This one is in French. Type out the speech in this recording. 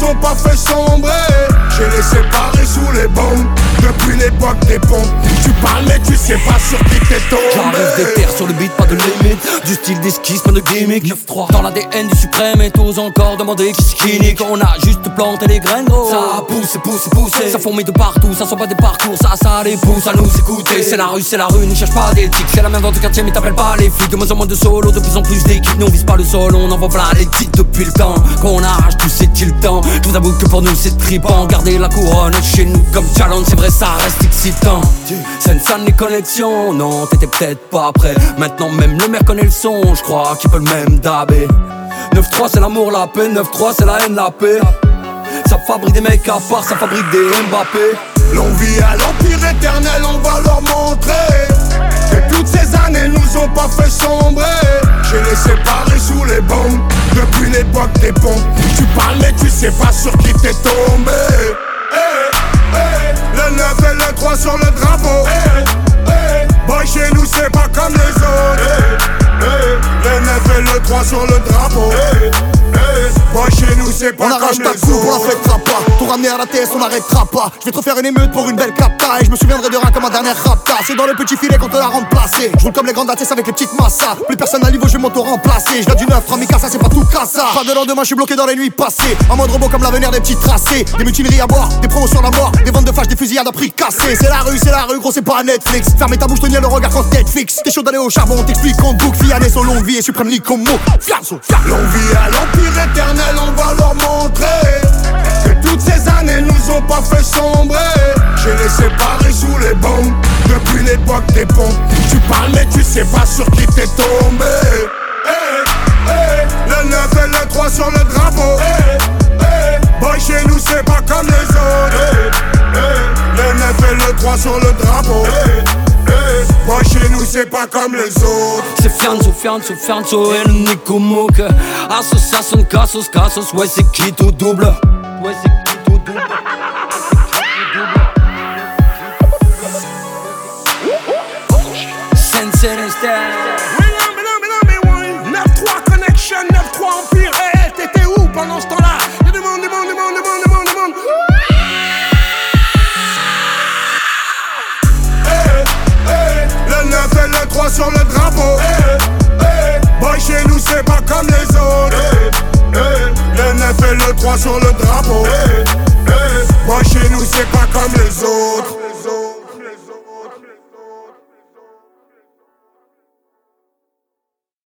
nous ont pas fait sombrer. J'ai les séparés sous les bombes, depuis l'époque des pompes sais pas sur qui t'es tombé. J'arrive des terres sur le beat, pas de limite. Du style d'esquisse, pas de gimmick. 9-3 Dans l'ADN du suprême et tous encore demander qui skinny On a juste planté les graines gros. Ça pousse, pousse, pousse Ça fourmille de partout, ça sont pas des parcours Ça, ça les pousse à nous écouter. C'est la rue, c'est la rue, ne cherche pas d'éthique. C'est la même dans ton quartier mais t'appelles pas les flics. De moins en moins de solo, de plus en plus d'équipes. Nous on vise pas le sol, on envoie plein les titres depuis le temps Qu'on arrache tout c'est-il temps Je vous avoue que pour nous c'est tripant. Garder la couronne chez nous comme challenge C'est vrai ça reste excitant. C'est les Non t'étais peut-être pas prêt. Maintenant même le maire connaît le son. Je crois qu'il peut le même dabé. 9-3 c'est l'amour, la paix. 9-3 c'est la haine, la paix. Ça fabrique des mecs à part, ça fabrique des Mbappé. L'envie à l'empire éternel, on va leur montrer Que toutes ces années nous ont pas fait sombrer. J'ai les séparés sous les bombes Depuis l'époque des ponts Tu parles mais tu sais pas sur qui t'es tombé. Le 9 et le 3 sur le c'est pas On arrache ta coupe, on la fêtera pas. Tout ramener à la TS, on n'arrêtera pas. Je vais trop faire une émeute pour une belle capta Et je me souviendrai de rien comme ma dernière rapta. C'est dans le petit filet qu'on te l'a remplacé. Je roule comme les grandes ATS avec les petites massas. Plus personne à niveau, je vais m'auto-remplacer. Je du neuf, ça c'est pas tout cassa Pas de lendemain, je suis bloqué dans les nuits passées. En mode robot comme l'avenir des petits tracés. Des mutineries à boire, des promotions à mort. Des ventes de flash, des fusillades à prix cassé. C'est la rue, c'est la rue, gros c'est pas Netflix. Fermez ta bouche, tenir le regard quand Netflix. T'es chaud d'aller au charbon, t'explique qu'on book. Fianès au longue vie et suprême comme mot L'envie à des ponts Tu parles mais tu sais pas sur qui t'es tombé. Le 9 et le 3 sur le drapeau. Boy chez nous c'est pas comme les autres. Le 9 et le 3 sur le drapeau. Moi chez nous c'est pas comme les autres. C'est Fianzo, Fianzo, Fianzo et le Nico Mouk Association, Cassos, Cassos, ouais c'est qui tout double? Ouais c'est et le 3 sur le drapeau. Boy chez nous c'est pas comme les autres. Le 9 et le 3 sur le drapeau. Boy chez nous c'est pas comme les autres